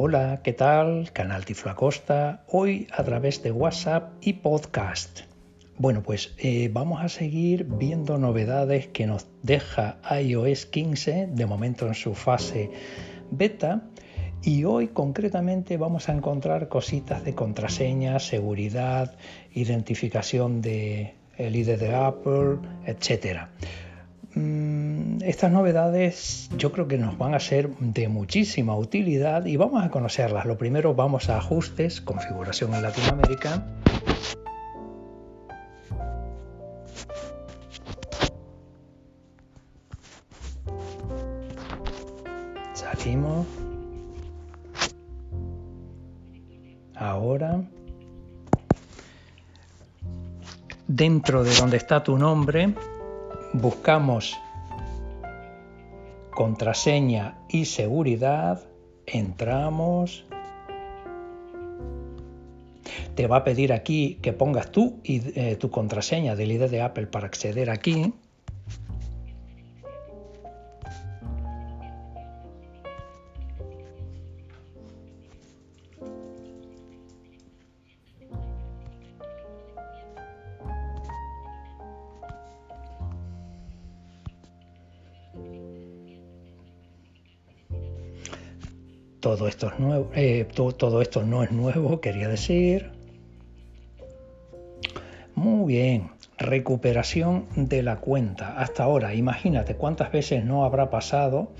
Hola, ¿qué tal? Canal Tiflacosta, hoy a través de WhatsApp y podcast. Bueno, pues eh, vamos a seguir viendo novedades que nos deja iOS 15, de momento en su fase beta, y hoy concretamente vamos a encontrar cositas de contraseña, seguridad, identificación de el ID de Apple, etcétera. Mm, estas novedades yo creo que nos van a ser de muchísima utilidad y vamos a conocerlas. Lo primero vamos a ajustes, configuración en Latinoamérica. Salimos. Ahora. Dentro de donde está tu nombre, buscamos contraseña y seguridad, entramos, te va a pedir aquí que pongas tú y eh, tu contraseña del ID de Apple para acceder aquí. Todo esto, eh, todo, esto no es nuevo, quería decir. Muy bien, recuperación de la cuenta. Hasta ahora, imagínate cuántas veces no habrá pasado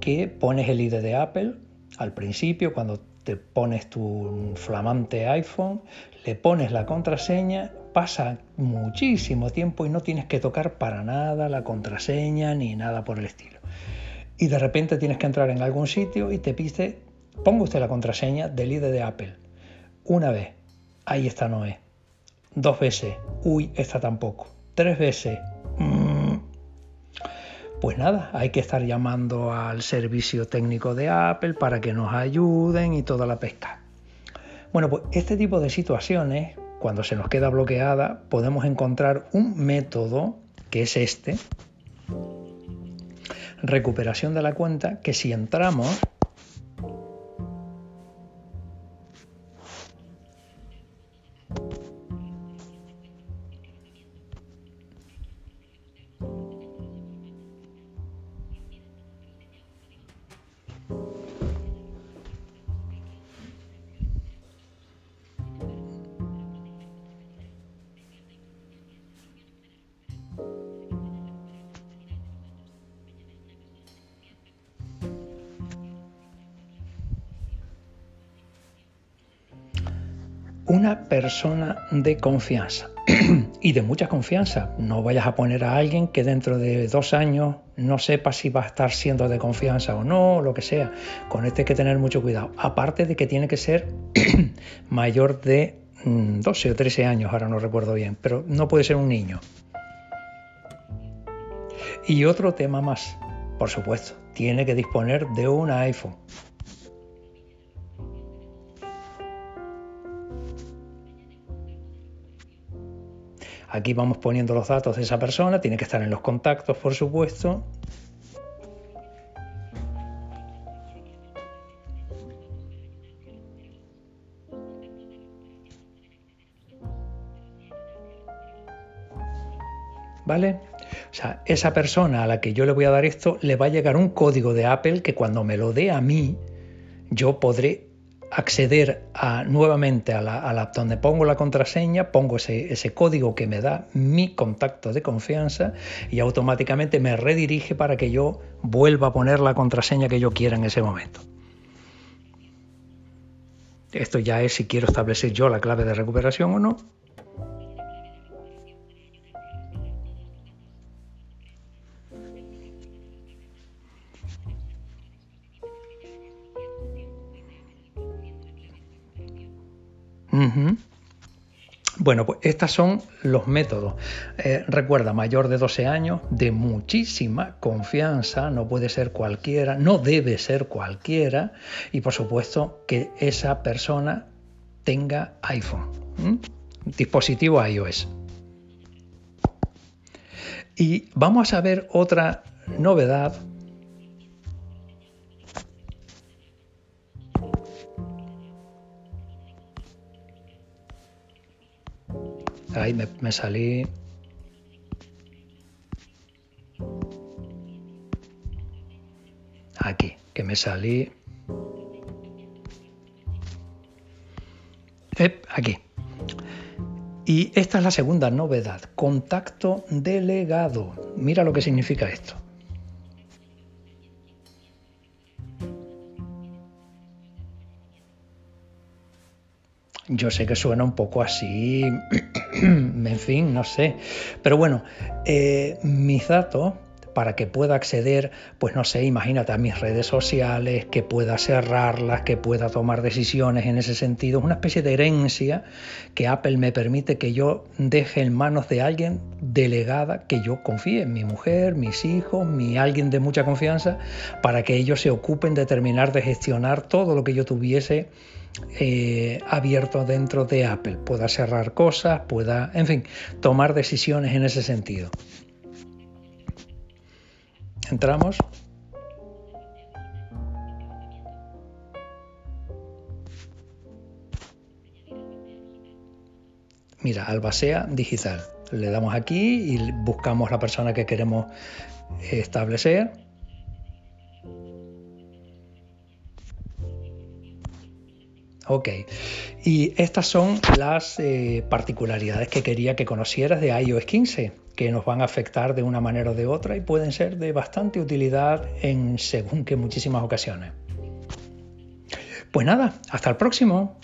que pones el ID de Apple al principio, cuando te pones tu flamante iPhone, le pones la contraseña, pasa muchísimo tiempo y no tienes que tocar para nada la contraseña ni nada por el estilo y de repente tienes que entrar en algún sitio y te pide, ponga usted la contraseña del ID de Apple. Una vez, ahí está no es. Dos veces, uy, esta tampoco. Tres veces, mm. pues nada, hay que estar llamando al servicio técnico de Apple para que nos ayuden y toda la pesca. Bueno, pues este tipo de situaciones, cuando se nos queda bloqueada, podemos encontrar un método que es este, recuperación de la cuenta que si entramos una persona de confianza y de mucha confianza. No vayas a poner a alguien que dentro de dos años no sepa si va a estar siendo de confianza o no, o lo que sea. Con este hay que tener mucho cuidado. Aparte de que tiene que ser mayor de 12 mm, o 13 años, ahora no recuerdo bien, pero no puede ser un niño. Y otro tema más, por supuesto, tiene que disponer de un iPhone. Aquí vamos poniendo los datos de esa persona, tiene que estar en los contactos, por supuesto. ¿Vale? O sea, esa persona a la que yo le voy a dar esto, le va a llegar un código de Apple que cuando me lo dé a mí, yo podré acceder a, nuevamente a la, donde pongo la contraseña, pongo ese, ese, código que me da mi contacto de confianza y automáticamente me redirige para que yo vuelva a poner la contraseña que yo quiera en ese momento. Esto ya es si quiero establecer yo la clave de recuperación o no. Bueno, pues estos son los métodos. Eh, recuerda, mayor de 12 años, de muchísima confianza, no puede ser cualquiera, no debe ser cualquiera, y por supuesto que esa persona tenga iPhone, dispositivo iOS. Y vamos a ver otra novedad Ahí me, salí. Aquí, que me salí. aquí. Y esta es la segunda novedad, contacto delegado. Mira lo que significa esto. Yo sé que suena un poco así, en fin, no sé. Pero bueno, eh, mis datos para que pueda acceder, pues no sé, imagínate a mis redes sociales, que pueda cerrarlas, que pueda tomar decisiones en ese sentido. Es una especie de herencia que Apple me permite que yo deje en manos de alguien delegada que yo confíe, mi mujer, mis hijos, mi alguien de mucha confianza, para que ellos se ocupen de terminar de gestionar todo lo que yo tuviese eh, abierto dentro de Apple, pueda cerrar cosas, pueda, en fin, tomar decisiones en ese sentido. Entramos. Mira, Albacea Digital. Le damos aquí y buscamos la persona que queremos establecer. Ok, y estas son las eh, particularidades que quería que conocieras de iOS 15 que nos van a afectar de una manera o de otra y pueden ser de bastante utilidad en según que muchísimas ocasiones. Pues nada, hasta el próximo.